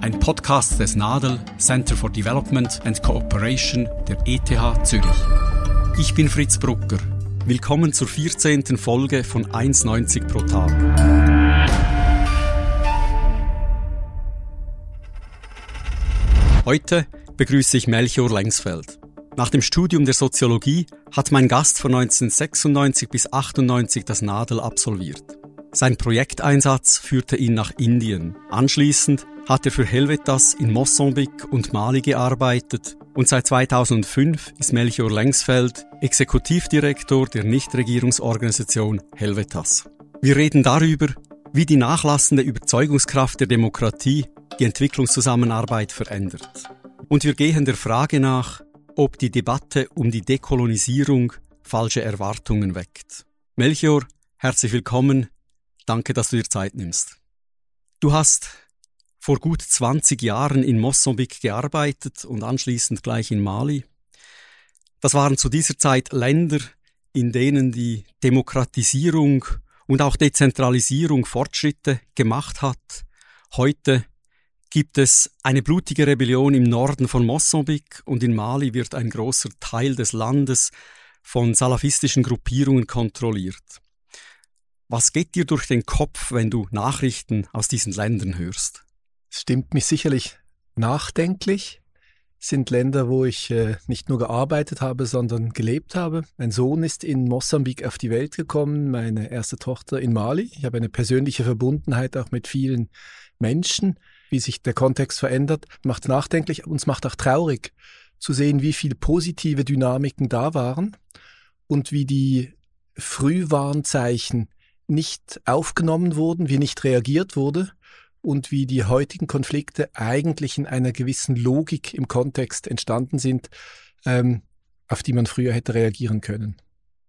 Ein Podcast des NADEL Center for Development and Cooperation der ETH Zürich. Ich bin Fritz Brucker. Willkommen zur 14. Folge von 1,90 pro Tag. Heute begrüße ich Melchior Lengsfeld. Nach dem Studium der Soziologie hat mein Gast von 1996 bis 98 das Nadel absolviert. Sein Projekteinsatz führte ihn nach Indien. Anschließend hat er für Helvetas in Mosambik und Mali gearbeitet und seit 2005 ist Melchior Lengsfeld Exekutivdirektor der Nichtregierungsorganisation Helvetas. Wir reden darüber, wie die nachlassende Überzeugungskraft der Demokratie die Entwicklungszusammenarbeit verändert. Und wir gehen der Frage nach, ob die Debatte um die Dekolonisierung falsche Erwartungen weckt. Melchior, herzlich willkommen. Danke, dass du dir Zeit nimmst. Du hast vor gut 20 Jahren in Mosambik gearbeitet und anschließend gleich in Mali. Das waren zu dieser Zeit Länder, in denen die Demokratisierung und auch Dezentralisierung Fortschritte gemacht hat. Heute gibt es eine blutige Rebellion im Norden von Mosambik und in Mali wird ein großer Teil des Landes von salafistischen Gruppierungen kontrolliert. Was geht dir durch den Kopf, wenn du Nachrichten aus diesen Ländern hörst? Stimmt mich sicherlich nachdenklich. Es sind Länder, wo ich äh, nicht nur gearbeitet habe, sondern gelebt habe. Mein Sohn ist in Mosambik auf die Welt gekommen, meine erste Tochter in Mali. Ich habe eine persönliche Verbundenheit auch mit vielen Menschen wie sich der Kontext verändert, macht nachdenklich und es macht auch traurig zu sehen, wie viele positive Dynamiken da waren und wie die Frühwarnzeichen nicht aufgenommen wurden, wie nicht reagiert wurde und wie die heutigen Konflikte eigentlich in einer gewissen Logik im Kontext entstanden sind, ähm, auf die man früher hätte reagieren können.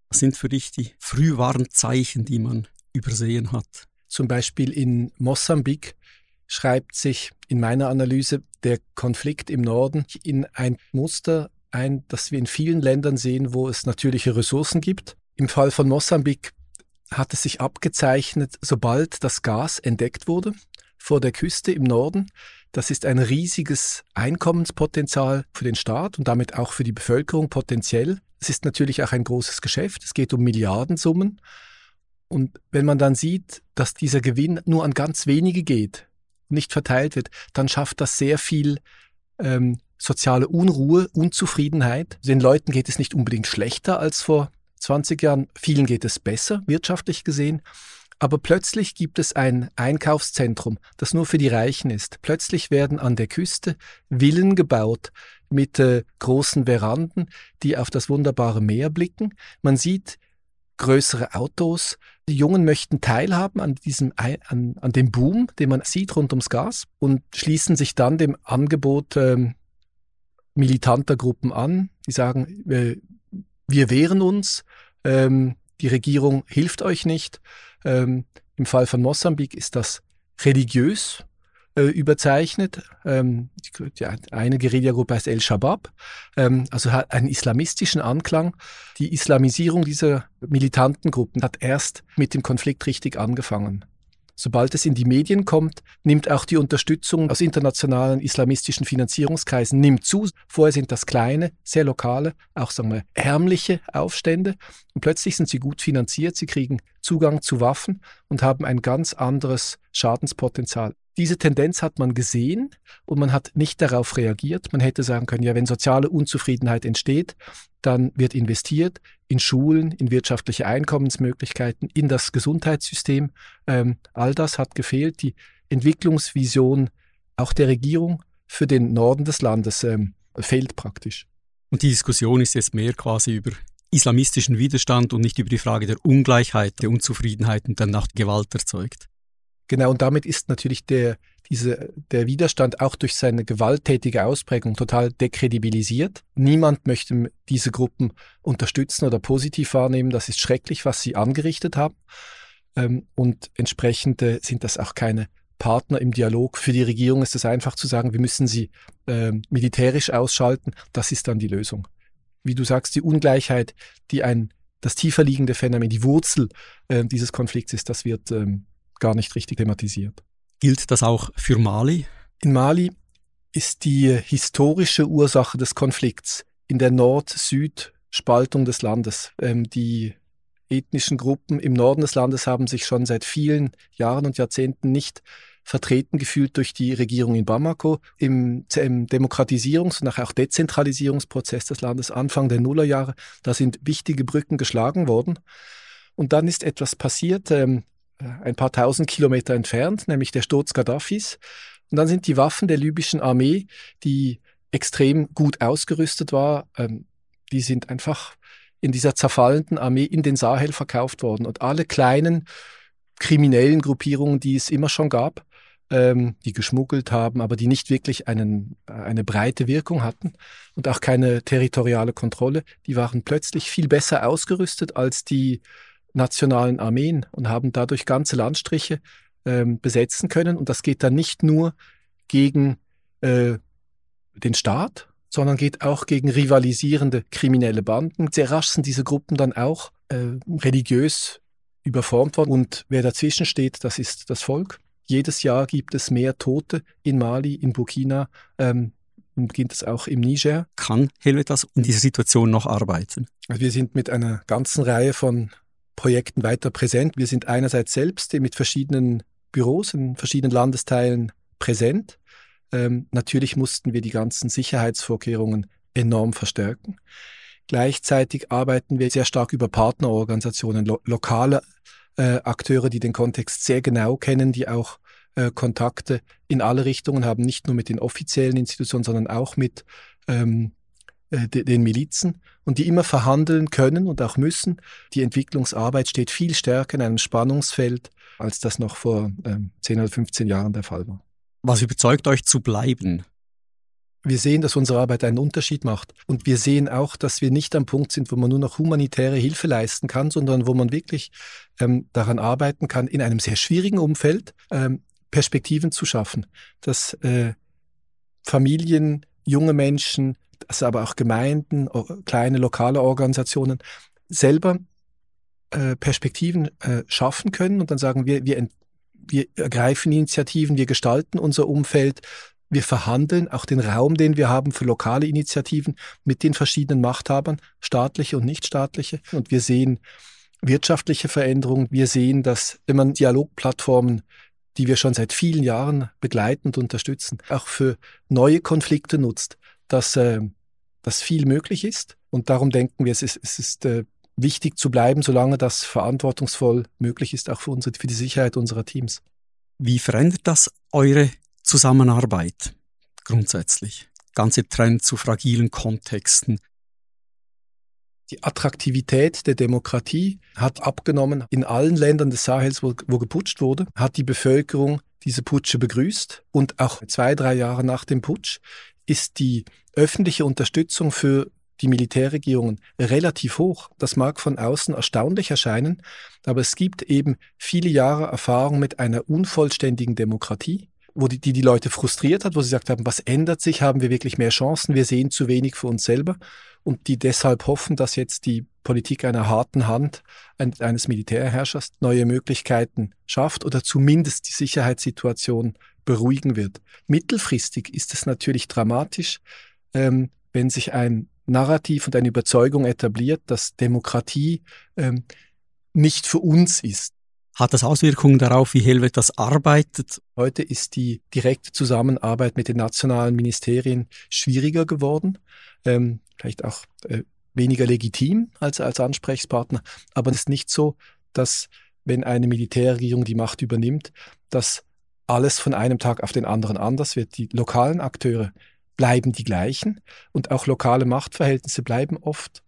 Was sind für dich die Frühwarnzeichen, die man übersehen hat? Zum Beispiel in Mosambik schreibt sich in meiner Analyse der Konflikt im Norden in ein Muster ein, das wir in vielen Ländern sehen, wo es natürliche Ressourcen gibt. Im Fall von Mosambik hat es sich abgezeichnet, sobald das Gas entdeckt wurde vor der Küste im Norden. Das ist ein riesiges Einkommenspotenzial für den Staat und damit auch für die Bevölkerung potenziell. Es ist natürlich auch ein großes Geschäft. Es geht um Milliardensummen. Und wenn man dann sieht, dass dieser Gewinn nur an ganz wenige geht, nicht verteilt wird, dann schafft das sehr viel ähm, soziale Unruhe, Unzufriedenheit. Den Leuten geht es nicht unbedingt schlechter als vor 20 Jahren, vielen geht es besser, wirtschaftlich gesehen. Aber plötzlich gibt es ein Einkaufszentrum, das nur für die Reichen ist. Plötzlich werden an der Küste Villen gebaut mit äh, großen Veranden, die auf das wunderbare Meer blicken. Man sieht größere Autos. Die Jungen möchten teilhaben an diesem, an, an dem Boom, den man sieht rund ums Gas und schließen sich dann dem Angebot ähm, militanter Gruppen an, die sagen, äh, wir wehren uns, ähm, die Regierung hilft euch nicht. Ähm, Im Fall von Mosambik ist das religiös äh, überzeichnet. Ähm, die, eine Guerillagruppe heißt El Shabab, ähm, also hat einen islamistischen Anklang. Die Islamisierung dieser militanten Gruppen hat erst mit dem Konflikt richtig angefangen. Sobald es in die Medien kommt, nimmt auch die Unterstützung aus internationalen islamistischen Finanzierungskreisen nimmt zu. Vorher sind das kleine, sehr lokale, auch sagen wir ärmliche Aufstände und plötzlich sind sie gut finanziert, sie kriegen Zugang zu Waffen und haben ein ganz anderes Schadenspotenzial. Diese Tendenz hat man gesehen und man hat nicht darauf reagiert. Man hätte sagen können, ja, wenn soziale Unzufriedenheit entsteht, dann wird investiert in Schulen, in wirtschaftliche Einkommensmöglichkeiten, in das Gesundheitssystem. Ähm, all das hat gefehlt. Die Entwicklungsvision auch der Regierung für den Norden des Landes ähm, fehlt praktisch. Und die Diskussion ist jetzt mehr quasi über islamistischen Widerstand und nicht über die Frage der Ungleichheit, der Unzufriedenheit und dann auch Gewalt erzeugt. Genau, und damit ist natürlich der, diese, der Widerstand auch durch seine gewalttätige Ausprägung total dekredibilisiert. Niemand möchte diese Gruppen unterstützen oder positiv wahrnehmen. Das ist schrecklich, was sie angerichtet haben. Ähm, und entsprechend sind das auch keine Partner im Dialog. Für die Regierung ist es einfach zu sagen, wir müssen sie äh, militärisch ausschalten. Das ist dann die Lösung. Wie du sagst, die Ungleichheit, die ein das tiefer liegende Phänomen, die Wurzel äh, dieses Konflikts ist, das wird ähm, gar nicht richtig thematisiert. Gilt das auch für Mali? In Mali ist die historische Ursache des Konflikts in der Nord-Süd-Spaltung des Landes. Ähm, die ethnischen Gruppen im Norden des Landes haben sich schon seit vielen Jahren und Jahrzehnten nicht vertreten gefühlt durch die Regierung in Bamako. Im, im Demokratisierungs- und nachher auch Dezentralisierungsprozess des Landes Anfang der Nullerjahre, da sind wichtige Brücken geschlagen worden. Und dann ist etwas passiert, ähm, ein paar tausend Kilometer entfernt, nämlich der Sturz Gaddafis. Und dann sind die Waffen der libyschen Armee, die extrem gut ausgerüstet war, ähm, die sind einfach in dieser zerfallenden Armee in den Sahel verkauft worden. Und alle kleinen kriminellen Gruppierungen, die es immer schon gab, ähm, die geschmuggelt haben, aber die nicht wirklich einen, eine breite Wirkung hatten und auch keine territoriale Kontrolle, die waren plötzlich viel besser ausgerüstet als die nationalen Armeen und haben dadurch ganze Landstriche ähm, besetzen können. Und das geht dann nicht nur gegen äh, den Staat, sondern geht auch gegen rivalisierende kriminelle Banden. Sehr rasch sind diese Gruppen dann auch äh, religiös überformt worden. Und wer dazwischen steht, das ist das Volk. Jedes Jahr gibt es mehr Tote in Mali, in Burkina, ähm, und beginnt es auch im Niger. Kann Helvetas in dieser Situation noch arbeiten? Also wir sind mit einer ganzen Reihe von Projekten weiter präsent. Wir sind einerseits selbst mit verschiedenen Büros in verschiedenen Landesteilen präsent. Ähm, natürlich mussten wir die ganzen Sicherheitsvorkehrungen enorm verstärken. Gleichzeitig arbeiten wir sehr stark über Partnerorganisationen, lo lokale äh, Akteure, die den Kontext sehr genau kennen, die auch äh, Kontakte in alle Richtungen haben, nicht nur mit den offiziellen Institutionen, sondern auch mit ähm, äh, den Milizen und die immer verhandeln können und auch müssen. Die Entwicklungsarbeit steht viel stärker in einem Spannungsfeld, als das noch vor ähm, 10 oder 15 Jahren der Fall war. Was überzeugt euch zu bleiben? Wir sehen, dass unsere Arbeit einen Unterschied macht. Und wir sehen auch, dass wir nicht am Punkt sind, wo man nur noch humanitäre Hilfe leisten kann, sondern wo man wirklich ähm, daran arbeiten kann, in einem sehr schwierigen Umfeld ähm, Perspektiven zu schaffen. Dass äh, Familien, junge Menschen, dass aber auch Gemeinden, kleine lokale Organisationen selber äh, Perspektiven äh, schaffen können und dann sagen wir, wir, wir ergreifen Initiativen, wir gestalten unser Umfeld, wir verhandeln auch den Raum, den wir haben für lokale Initiativen mit den verschiedenen Machthabern, staatliche und nichtstaatliche. Und wir sehen wirtschaftliche Veränderungen. Wir sehen, dass wenn man Dialogplattformen, die wir schon seit vielen Jahren begleiten und unterstützen, auch für neue Konflikte nutzt, dass, äh, dass viel möglich ist. Und darum denken wir, es ist, es ist äh, wichtig zu bleiben, solange das verantwortungsvoll möglich ist, auch für, unsere, für die Sicherheit unserer Teams. Wie verändert das eure Zusammenarbeit grundsätzlich. Ganze Trend zu fragilen Kontexten. Die Attraktivität der Demokratie hat abgenommen. In allen Ländern des Sahels, wo, wo geputscht wurde, hat die Bevölkerung diese Putsche begrüßt. Und auch zwei, drei Jahre nach dem Putsch ist die öffentliche Unterstützung für die Militärregierungen relativ hoch. Das mag von außen erstaunlich erscheinen, aber es gibt eben viele Jahre Erfahrung mit einer unvollständigen Demokratie wo die, die, die Leute frustriert hat, wo sie gesagt haben, was ändert sich, haben wir wirklich mehr Chancen, wir sehen zu wenig für uns selber. Und die deshalb hoffen, dass jetzt die Politik einer harten Hand eines Militärherrschers neue Möglichkeiten schafft oder zumindest die Sicherheitssituation beruhigen wird. Mittelfristig ist es natürlich dramatisch, ähm, wenn sich ein Narrativ und eine Überzeugung etabliert, dass Demokratie ähm, nicht für uns ist. Hat das Auswirkungen darauf, wie Helvetas arbeitet? Heute ist die direkte Zusammenarbeit mit den nationalen Ministerien schwieriger geworden, ähm, vielleicht auch äh, weniger legitim als, als Ansprechpartner. Aber es ist nicht so, dass wenn eine Militärregierung die Macht übernimmt, dass alles von einem Tag auf den anderen anders wird. Die lokalen Akteure bleiben die gleichen und auch lokale Machtverhältnisse bleiben oft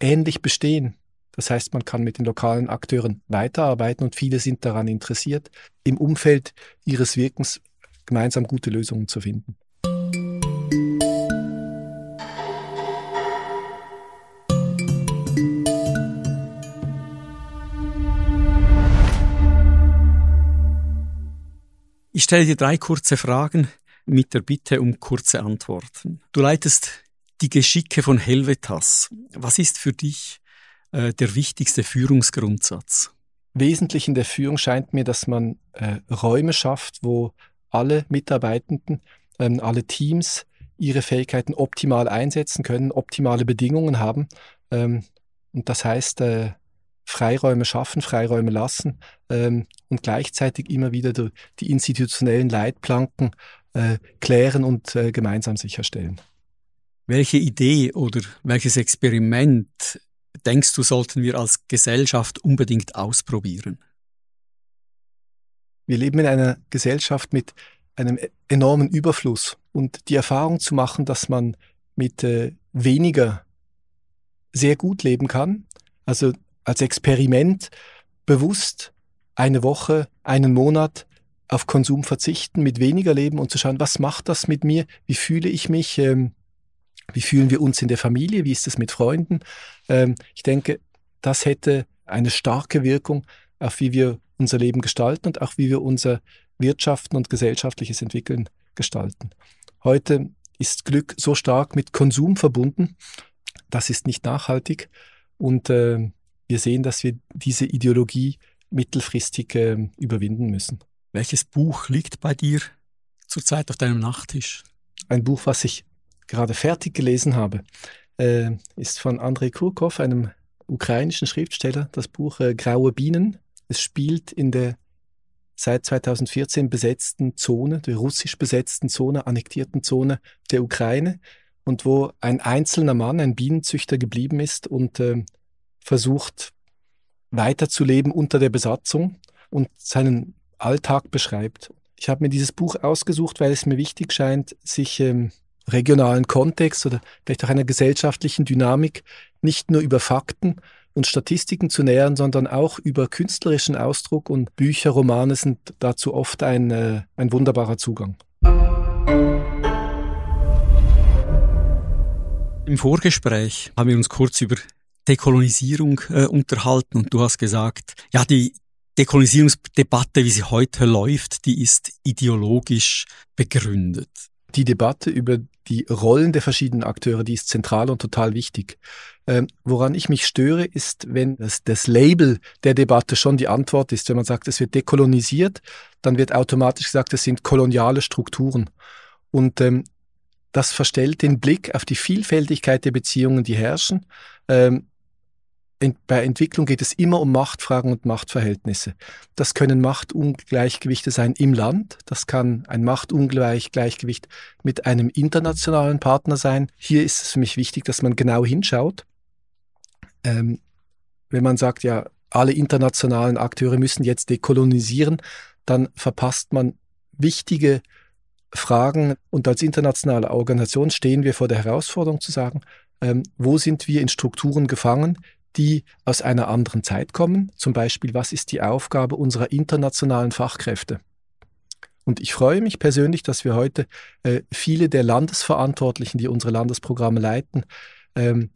ähnlich bestehen. Das heißt, man kann mit den lokalen Akteuren weiterarbeiten und viele sind daran interessiert, im Umfeld ihres Wirkens gemeinsam gute Lösungen zu finden. Ich stelle dir drei kurze Fragen mit der Bitte um kurze Antworten. Du leitest die Geschicke von Helvetas. Was ist für dich äh, der wichtigste Führungsgrundsatz? Wesentlich in der Führung scheint mir, dass man äh, Räume schafft, wo alle Mitarbeitenden, ähm, alle Teams ihre Fähigkeiten optimal einsetzen können, optimale Bedingungen haben. Ähm, und das heißt, äh, Freiräume schaffen, Freiräume lassen ähm, und gleichzeitig immer wieder die institutionellen Leitplanken äh, klären und äh, gemeinsam sicherstellen. Welche Idee oder welches Experiment denkst du, sollten wir als Gesellschaft unbedingt ausprobieren? Wir leben in einer Gesellschaft mit einem e-, enormen Überfluss und die Erfahrung zu machen, dass man mit äh, weniger sehr gut leben kann, also als Experiment bewusst eine Woche, einen Monat auf Konsum verzichten, mit weniger leben und zu schauen, was macht das mit mir, wie fühle ich mich, ähm, wie fühlen wir uns in der Familie, wie ist es mit Freunden. Ähm, ich denke, das hätte eine starke Wirkung auf wie wir unser Leben gestalten und auch wie wir unser Wirtschaften und gesellschaftliches Entwickeln gestalten. Heute ist Glück so stark mit Konsum verbunden, das ist nicht nachhaltig. Und äh, wir sehen, dass wir diese Ideologie mittelfristig äh, überwinden müssen. Welches Buch liegt bei dir zurzeit auf deinem Nachttisch? Ein Buch, was ich gerade fertig gelesen habe, äh, ist von Andrei Kurkov, einem ukrainischen Schriftsteller, das Buch äh, Graue Bienen. Es spielt in der seit 2014 besetzten Zone, der russisch besetzten Zone, annektierten Zone der Ukraine und wo ein einzelner Mann, ein Bienenzüchter geblieben ist und äh, versucht weiterzuleben unter der Besatzung und seinen Alltag beschreibt. Ich habe mir dieses Buch ausgesucht, weil es mir wichtig scheint, sich ähm, regionalen Kontext oder vielleicht auch einer gesellschaftlichen Dynamik nicht nur über Fakten und Statistiken zu nähern, sondern auch über künstlerischen Ausdruck und Bücher, Romane sind dazu oft ein, äh, ein wunderbarer Zugang. Im Vorgespräch haben wir uns kurz über Dekolonisierung äh, unterhalten und du hast gesagt, ja, die Dekolonisierungsdebatte, wie sie heute läuft, die ist ideologisch begründet. Die Debatte über die Rollen der verschiedenen Akteure, die ist zentral und total wichtig. Ähm, woran ich mich störe, ist, wenn das, das Label der Debatte schon die Antwort ist. Wenn man sagt, es wird dekolonisiert, dann wird automatisch gesagt, es sind koloniale Strukturen. Und ähm, das verstellt den Blick auf die Vielfältigkeit der Beziehungen, die herrschen. Ähm, bei Entwicklung geht es immer um Machtfragen und Machtverhältnisse. Das können Machtungleichgewichte sein im Land, das kann ein Machtungleichgewicht mit einem internationalen Partner sein. Hier ist es für mich wichtig, dass man genau hinschaut. Ähm, wenn man sagt, ja, alle internationalen Akteure müssen jetzt dekolonisieren, dann verpasst man wichtige Fragen. Und als internationale Organisation stehen wir vor der Herausforderung zu sagen, ähm, wo sind wir in Strukturen gefangen, die aus einer anderen Zeit kommen. Zum Beispiel, was ist die Aufgabe unserer internationalen Fachkräfte? Und ich freue mich persönlich, dass wir heute äh, viele der Landesverantwortlichen, die unsere Landesprogramme leiten, ähm,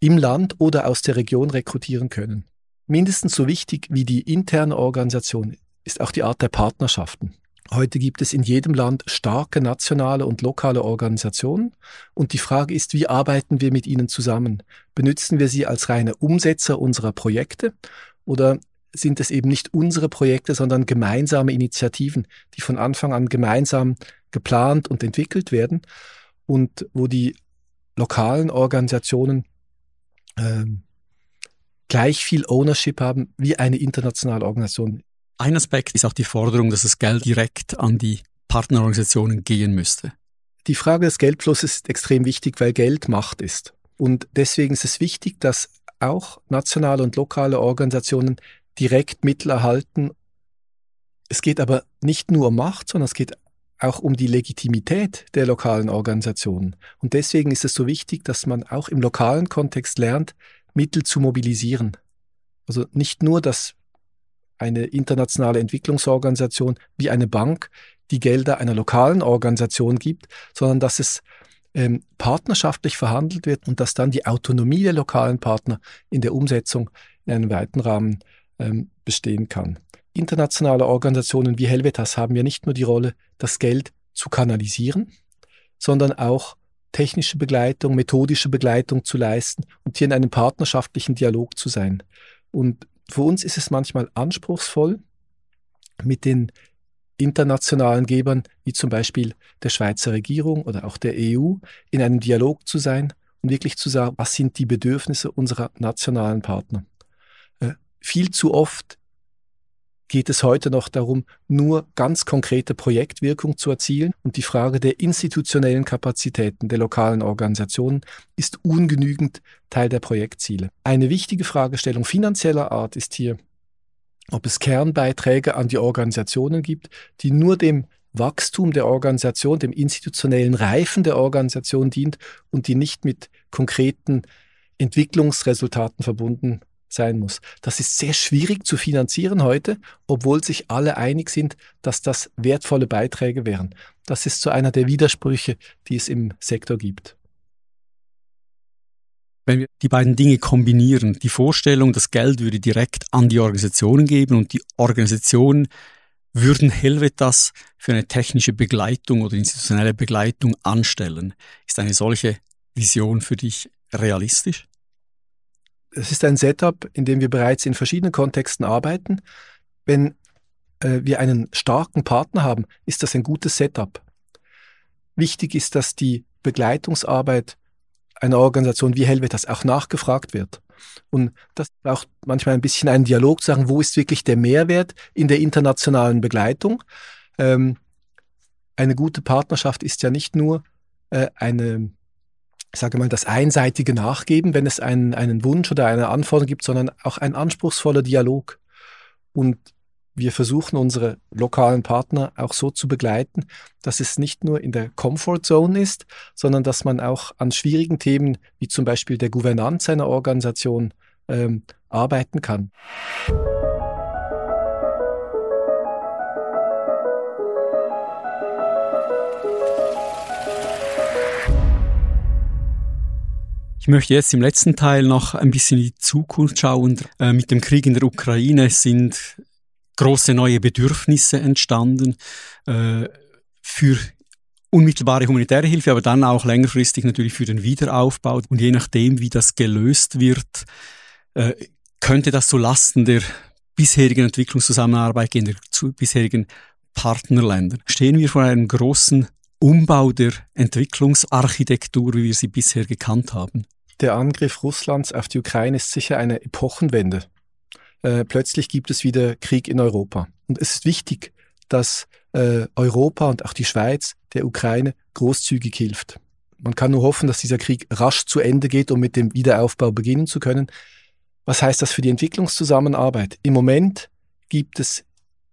im Land oder aus der Region rekrutieren können. Mindestens so wichtig wie die interne Organisation ist auch die Art der Partnerschaften. Heute gibt es in jedem Land starke nationale und lokale Organisationen und die Frage ist, wie arbeiten wir mit ihnen zusammen? Benutzen wir sie als reine Umsetzer unserer Projekte oder sind es eben nicht unsere Projekte, sondern gemeinsame Initiativen, die von Anfang an gemeinsam geplant und entwickelt werden und wo die lokalen Organisationen äh, gleich viel Ownership haben wie eine internationale Organisation. Ein Aspekt ist auch die Forderung, dass das Geld direkt an die Partnerorganisationen gehen müsste. Die Frage des Geldflusses ist extrem wichtig, weil Geld Macht ist. Und deswegen ist es wichtig, dass auch nationale und lokale Organisationen direkt Mittel erhalten. Es geht aber nicht nur um Macht, sondern es geht auch um die Legitimität der lokalen Organisationen. Und deswegen ist es so wichtig, dass man auch im lokalen Kontext lernt, Mittel zu mobilisieren. Also nicht nur das eine internationale Entwicklungsorganisation wie eine Bank die Gelder einer lokalen Organisation gibt, sondern dass es ähm, partnerschaftlich verhandelt wird und dass dann die Autonomie der lokalen Partner in der Umsetzung in einem weiten Rahmen ähm, bestehen kann. Internationale Organisationen wie Helvetas haben ja nicht nur die Rolle, das Geld zu kanalisieren, sondern auch technische Begleitung, methodische Begleitung zu leisten und hier in einem partnerschaftlichen Dialog zu sein. Und für uns ist es manchmal anspruchsvoll, mit den internationalen Gebern, wie zum Beispiel der Schweizer Regierung oder auch der EU, in einem Dialog zu sein und wirklich zu sagen, was sind die Bedürfnisse unserer nationalen Partner. Äh, viel zu oft geht es heute noch darum, nur ganz konkrete Projektwirkung zu erzielen. Und die Frage der institutionellen Kapazitäten der lokalen Organisationen ist ungenügend Teil der Projektziele. Eine wichtige Fragestellung finanzieller Art ist hier, ob es Kernbeiträge an die Organisationen gibt, die nur dem Wachstum der Organisation, dem institutionellen Reifen der Organisation dient und die nicht mit konkreten Entwicklungsresultaten verbunden sein muss. Das ist sehr schwierig zu finanzieren heute, obwohl sich alle einig sind, dass das wertvolle Beiträge wären. Das ist so einer der Widersprüche, die es im Sektor gibt. Wenn wir die beiden Dinge kombinieren, die Vorstellung, das Geld würde direkt an die Organisationen geben und die Organisationen würden Helvetas für eine technische Begleitung oder institutionelle Begleitung anstellen. Ist eine solche Vision für dich realistisch? Es ist ein Setup, in dem wir bereits in verschiedenen Kontexten arbeiten. Wenn äh, wir einen starken Partner haben, ist das ein gutes Setup. Wichtig ist, dass die Begleitungsarbeit einer Organisation wie Helvetas auch nachgefragt wird. Und das braucht manchmal ein bisschen einen Dialog, zu sagen, wo ist wirklich der Mehrwert in der internationalen Begleitung. Ähm, eine gute Partnerschaft ist ja nicht nur äh, eine, sage mal, das einseitige Nachgeben, wenn es einen, einen Wunsch oder eine Anforderung gibt, sondern auch ein anspruchsvoller Dialog. Und wir versuchen unsere lokalen Partner auch so zu begleiten, dass es nicht nur in der Comfort Zone ist, sondern dass man auch an schwierigen Themen wie zum Beispiel der Gouvernanz einer Organisation ähm, arbeiten kann. Ich möchte jetzt im letzten Teil noch ein bisschen in die Zukunft schauen. Äh, mit dem Krieg in der Ukraine sind große neue Bedürfnisse entstanden äh, für unmittelbare humanitäre Hilfe, aber dann auch längerfristig natürlich für den Wiederaufbau. Und je nachdem, wie das gelöst wird, äh, könnte das zu Lasten der bisherigen Entwicklungszusammenarbeit gehen, der zu bisherigen Partnerländer. Stehen wir vor einem großen Umbau der Entwicklungsarchitektur, wie wir sie bisher gekannt haben? Der Angriff Russlands auf die Ukraine ist sicher eine Epochenwende. Äh, plötzlich gibt es wieder Krieg in Europa. Und es ist wichtig, dass äh, Europa und auch die Schweiz der Ukraine großzügig hilft. Man kann nur hoffen, dass dieser Krieg rasch zu Ende geht, um mit dem Wiederaufbau beginnen zu können. Was heißt das für die Entwicklungszusammenarbeit? Im Moment gibt es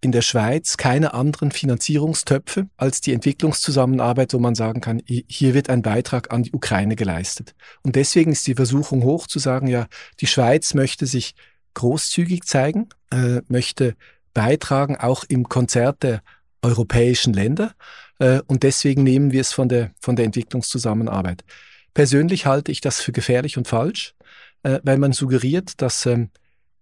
in der Schweiz keine anderen Finanzierungstöpfe als die Entwicklungszusammenarbeit, wo man sagen kann, hier wird ein Beitrag an die Ukraine geleistet. Und deswegen ist die Versuchung hoch zu sagen, ja, die Schweiz möchte sich großzügig zeigen, äh, möchte beitragen, auch im Konzert der europäischen Länder. Äh, und deswegen nehmen wir es von der, von der Entwicklungszusammenarbeit. Persönlich halte ich das für gefährlich und falsch, äh, weil man suggeriert, dass ähm,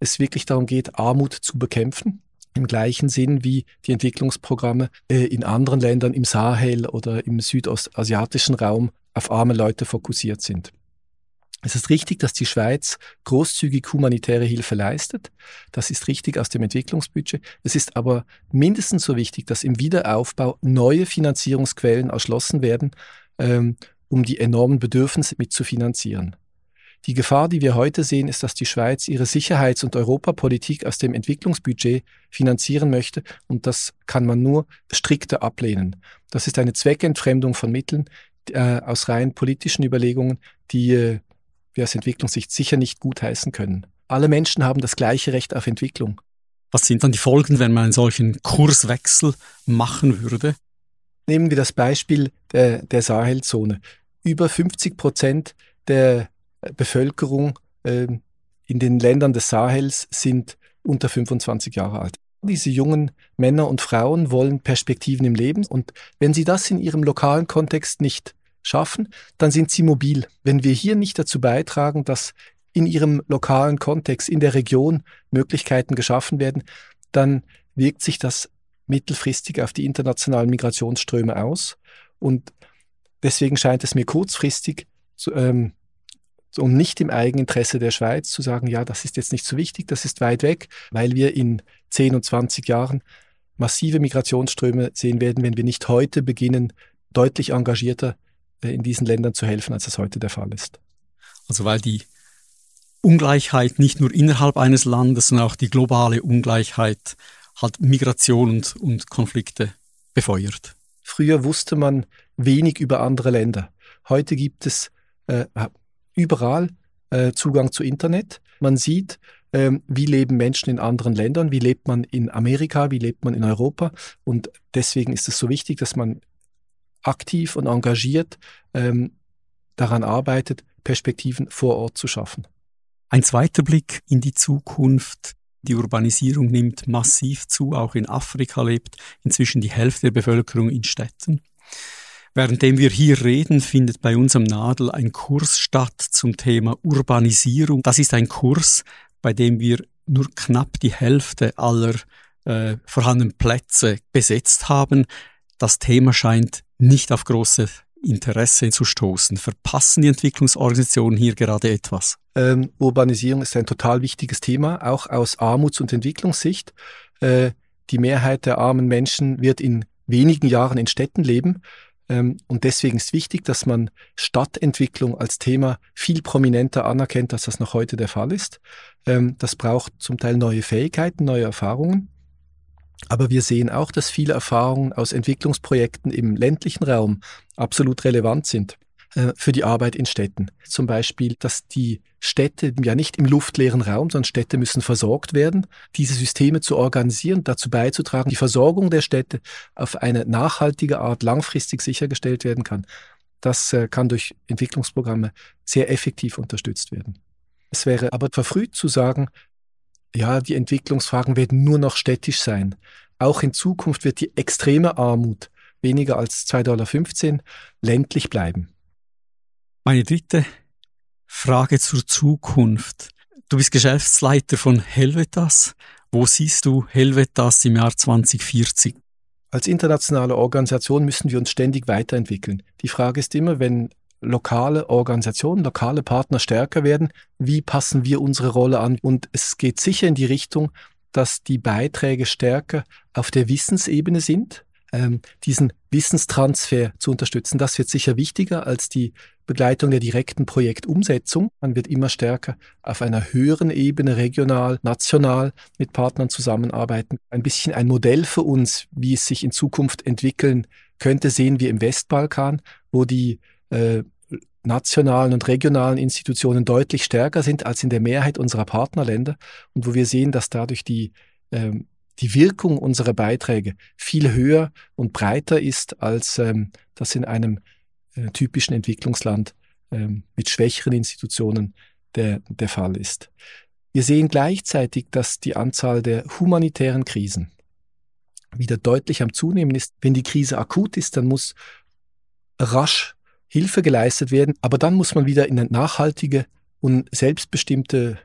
es wirklich darum geht, Armut zu bekämpfen. Im gleichen Sinn wie die Entwicklungsprogramme äh, in anderen Ländern im Sahel oder im südostasiatischen Raum auf arme Leute fokussiert sind. Es ist richtig, dass die Schweiz großzügig humanitäre Hilfe leistet. Das ist richtig aus dem Entwicklungsbudget. Es ist aber mindestens so wichtig, dass im Wiederaufbau neue Finanzierungsquellen erschlossen werden, ähm, um die enormen Bedürfnisse mitzufinanzieren. Die Gefahr, die wir heute sehen, ist, dass die Schweiz ihre Sicherheits- und Europapolitik aus dem Entwicklungsbudget finanzieren möchte und das kann man nur strikter ablehnen. Das ist eine Zweckentfremdung von Mitteln äh, aus rein politischen Überlegungen, die äh, wir aus Entwicklungssicht sicher nicht gutheißen können. Alle Menschen haben das gleiche Recht auf Entwicklung. Was sind dann die Folgen, wenn man einen solchen Kurswechsel machen würde? Nehmen wir das Beispiel der, der Sahelzone. Über 50 Prozent der Bevölkerung äh, in den Ländern des Sahels sind unter 25 Jahre alt. Diese jungen Männer und Frauen wollen Perspektiven im Leben und wenn sie das in ihrem lokalen Kontext nicht schaffen, dann sind sie mobil. Wenn wir hier nicht dazu beitragen, dass in ihrem lokalen Kontext, in der Region Möglichkeiten geschaffen werden, dann wirkt sich das mittelfristig auf die internationalen Migrationsströme aus. Und deswegen scheint es mir kurzfristig ähm, und nicht im Eigeninteresse der Schweiz zu sagen, ja, das ist jetzt nicht so wichtig, das ist weit weg, weil wir in 10 und 20 Jahren massive Migrationsströme sehen werden, wenn wir nicht heute beginnen, deutlich engagierter äh, in diesen Ländern zu helfen, als das heute der Fall ist. Also weil die Ungleichheit nicht nur innerhalb eines Landes, sondern auch die globale Ungleichheit hat Migration und, und Konflikte befeuert. Früher wusste man wenig über andere Länder. Heute gibt es äh, überall äh, Zugang zu Internet. Man sieht, äh, wie leben Menschen in anderen Ländern, wie lebt man in Amerika, wie lebt man in Europa. Und deswegen ist es so wichtig, dass man aktiv und engagiert ähm, daran arbeitet, Perspektiven vor Ort zu schaffen. Ein zweiter Blick in die Zukunft. Die Urbanisierung nimmt massiv zu, auch in Afrika lebt inzwischen die Hälfte der Bevölkerung in Städten. Währenddem wir hier reden, findet bei uns am Nadel ein Kurs statt zum Thema Urbanisierung. Das ist ein Kurs, bei dem wir nur knapp die Hälfte aller äh, vorhandenen Plätze besetzt haben. Das Thema scheint nicht auf große Interesse zu stoßen. Verpassen die Entwicklungsorganisationen hier gerade etwas? Ähm, Urbanisierung ist ein total wichtiges Thema, auch aus Armuts- und Entwicklungssicht. Äh, die Mehrheit der armen Menschen wird in wenigen Jahren in Städten leben. Ähm, und deswegen ist wichtig, dass man Stadtentwicklung als Thema viel prominenter anerkennt, als das noch heute der Fall ist. Ähm, das braucht zum Teil neue Fähigkeiten, neue Erfahrungen. Aber wir sehen auch, dass viele Erfahrungen aus Entwicklungsprojekten im ländlichen Raum absolut relevant sind äh, für die Arbeit in Städten. Zum Beispiel, dass die Städte ja nicht im luftleeren Raum, sondern Städte müssen versorgt werden. Diese Systeme zu organisieren, dazu beizutragen, die Versorgung der Städte auf eine nachhaltige Art langfristig sichergestellt werden kann. Das äh, kann durch Entwicklungsprogramme sehr effektiv unterstützt werden. Es wäre aber verfrüht zu sagen, ja, die Entwicklungsfragen werden nur noch städtisch sein. Auch in Zukunft wird die extreme Armut weniger als 2,15 Dollar ländlich bleiben. Meine dritte Frage zur Zukunft. Du bist Geschäftsleiter von Helvetas. Wo siehst du Helvetas im Jahr 2040? Als internationale Organisation müssen wir uns ständig weiterentwickeln. Die Frage ist immer, wenn lokale Organisationen, lokale Partner stärker werden, wie passen wir unsere Rolle an? Und es geht sicher in die Richtung, dass die Beiträge stärker auf der Wissensebene sind, diesen Wissenstransfer zu unterstützen. Das wird sicher wichtiger als die Begleitung der direkten Projektumsetzung. Man wird immer stärker auf einer höheren Ebene, regional, national mit Partnern zusammenarbeiten. Ein bisschen ein Modell für uns, wie es sich in Zukunft entwickeln könnte, sehen wir im Westbalkan, wo die äh, nationalen und regionalen Institutionen deutlich stärker sind als in der Mehrheit unserer Partnerländer und wo wir sehen, dass dadurch die, ähm, die Wirkung unserer Beiträge viel höher und breiter ist, als ähm, das in einem äh, typischen Entwicklungsland ähm, mit schwächeren Institutionen der, der Fall ist. Wir sehen gleichzeitig, dass die Anzahl der humanitären Krisen wieder deutlich am Zunehmen ist. Wenn die Krise akut ist, dann muss rasch Hilfe geleistet werden, aber dann muss man wieder in eine nachhaltige und selbstbestimmte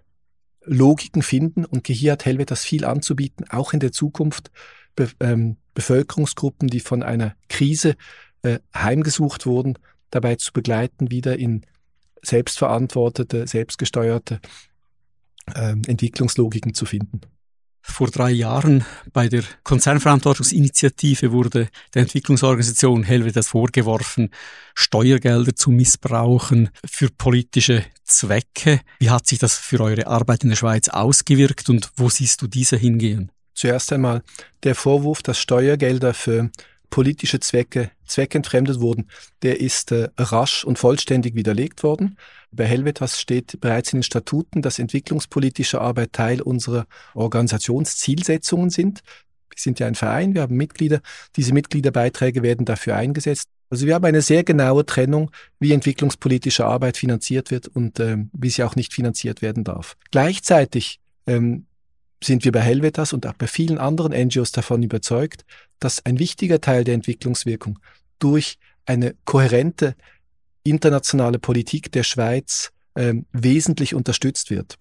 Logiken finden und hier hat Helvetas viel anzubieten, auch in der Zukunft Be ähm, Bevölkerungsgruppen, die von einer Krise äh, heimgesucht wurden, dabei zu begleiten, wieder in selbstverantwortete, selbstgesteuerte äh, Entwicklungslogiken zu finden. Vor drei Jahren bei der Konzernverantwortungsinitiative wurde der Entwicklungsorganisation Helvetas vorgeworfen, Steuergelder zu missbrauchen für politische Zwecke. Wie hat sich das für eure Arbeit in der Schweiz ausgewirkt und wo siehst du diese hingehen? Zuerst einmal der Vorwurf, dass Steuergelder für politische Zwecke zweckentfremdet wurden, der ist äh, rasch und vollständig widerlegt worden. Bei Helvetas steht bereits in den Statuten, dass entwicklungspolitische Arbeit Teil unserer Organisationszielsetzungen sind. Wir sind ja ein Verein, wir haben Mitglieder. Diese Mitgliederbeiträge werden dafür eingesetzt. Also wir haben eine sehr genaue Trennung, wie entwicklungspolitische Arbeit finanziert wird und äh, wie sie auch nicht finanziert werden darf. Gleichzeitig ähm, sind wir bei Helvetas und auch bei vielen anderen NGOs davon überzeugt, dass ein wichtiger Teil der Entwicklungswirkung durch eine kohärente internationale Politik der Schweiz äh, wesentlich unterstützt wird.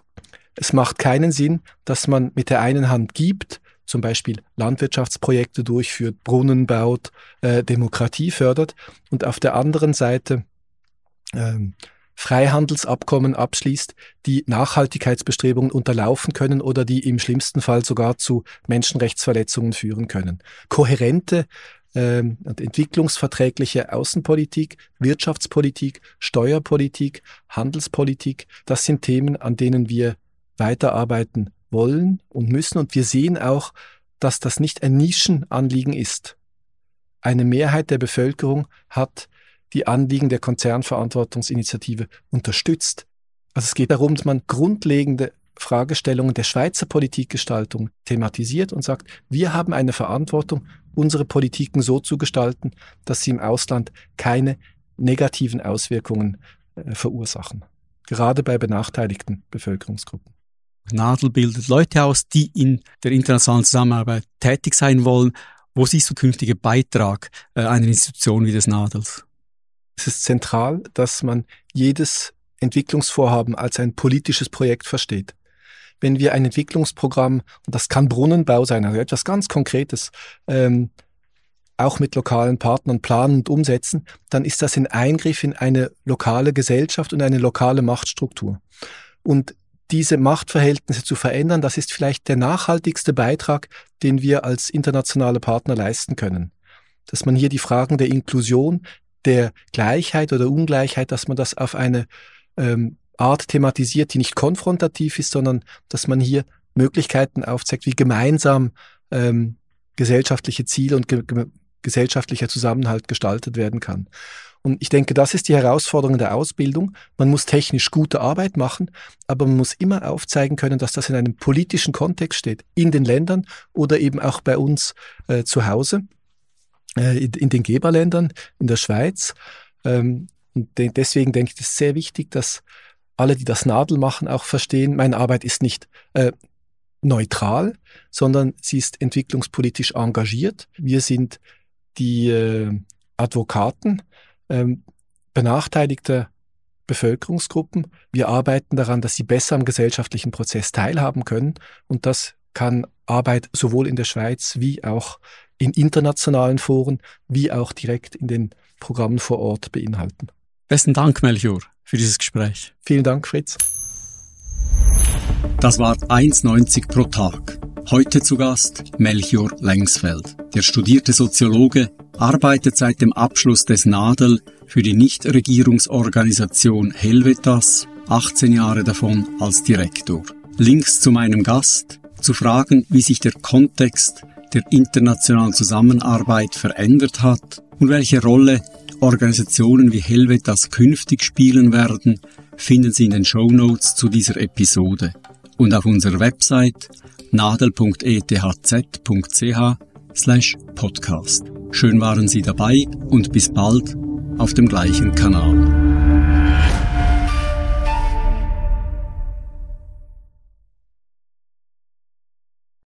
Es macht keinen Sinn, dass man mit der einen Hand gibt, zum Beispiel Landwirtschaftsprojekte durchführt, Brunnen baut, äh, Demokratie fördert und auf der anderen Seite ähm, Freihandelsabkommen abschließt, die Nachhaltigkeitsbestrebungen unterlaufen können oder die im schlimmsten Fall sogar zu Menschenrechtsverletzungen führen können. Kohärente ähm, und entwicklungsverträgliche Außenpolitik, Wirtschaftspolitik, Steuerpolitik, Handelspolitik, das sind Themen, an denen wir weiterarbeiten wollen und müssen. Und wir sehen auch, dass das nicht ein Nischenanliegen ist. Eine Mehrheit der Bevölkerung hat die Anliegen der Konzernverantwortungsinitiative unterstützt. Also es geht darum, dass man grundlegende Fragestellungen der Schweizer Politikgestaltung thematisiert und sagt, wir haben eine Verantwortung, unsere Politiken so zu gestalten, dass sie im Ausland keine negativen Auswirkungen äh, verursachen. Gerade bei benachteiligten Bevölkerungsgruppen. Nadel bildet Leute aus, die in der internationalen Zusammenarbeit tätig sein wollen. Wo siehst du künftige Beitrag äh, einer Institution wie des Nadels? Es ist zentral, dass man jedes Entwicklungsvorhaben als ein politisches Projekt versteht. Wenn wir ein Entwicklungsprogramm, und das kann Brunnenbau sein, also etwas ganz Konkretes, ähm, auch mit lokalen Partnern planen und umsetzen, dann ist das ein Eingriff in eine lokale Gesellschaft und eine lokale Machtstruktur. Und diese Machtverhältnisse zu verändern, das ist vielleicht der nachhaltigste Beitrag, den wir als internationale Partner leisten können. Dass man hier die Fragen der Inklusion, der Gleichheit oder Ungleichheit, dass man das auf eine ähm, Art thematisiert, die nicht konfrontativ ist, sondern dass man hier Möglichkeiten aufzeigt, wie gemeinsam ähm, gesellschaftliche Ziele und ge gesellschaftlicher Zusammenhalt gestaltet werden kann. Und ich denke, das ist die Herausforderung der Ausbildung. Man muss technisch gute Arbeit machen, aber man muss immer aufzeigen können, dass das in einem politischen Kontext steht, in den Ländern oder eben auch bei uns äh, zu Hause, in, in, den Geberländern, in der Schweiz. Ähm, und de deswegen denke ich, es ist sehr wichtig, dass alle, die das Nadel machen, auch verstehen, meine Arbeit ist nicht äh, neutral, sondern sie ist entwicklungspolitisch engagiert. Wir sind die äh, Advokaten ähm, benachteiligter Bevölkerungsgruppen. Wir arbeiten daran, dass sie besser am gesellschaftlichen Prozess teilhaben können. Und das kann Arbeit sowohl in der Schweiz wie auch in internationalen Foren, wie auch direkt in den Programmen vor Ort beinhalten. Besten Dank, Melchior, für dieses Gespräch. Vielen Dank, Fritz. Das war 1,90 pro Tag. Heute zu Gast Melchior Lengsfeld. Der studierte Soziologe arbeitet seit dem Abschluss des NADEL für die Nichtregierungsorganisation Helvetas, 18 Jahre davon als Direktor. Links zu meinem Gast, zu fragen, wie sich der Kontext der internationalen Zusammenarbeit verändert hat und welche Rolle Organisationen wie Helvetas künftig spielen werden, finden Sie in den Show Notes zu dieser Episode und auf unserer Website nadel.ethz.ch podcast. Schön waren Sie dabei und bis bald auf dem gleichen Kanal.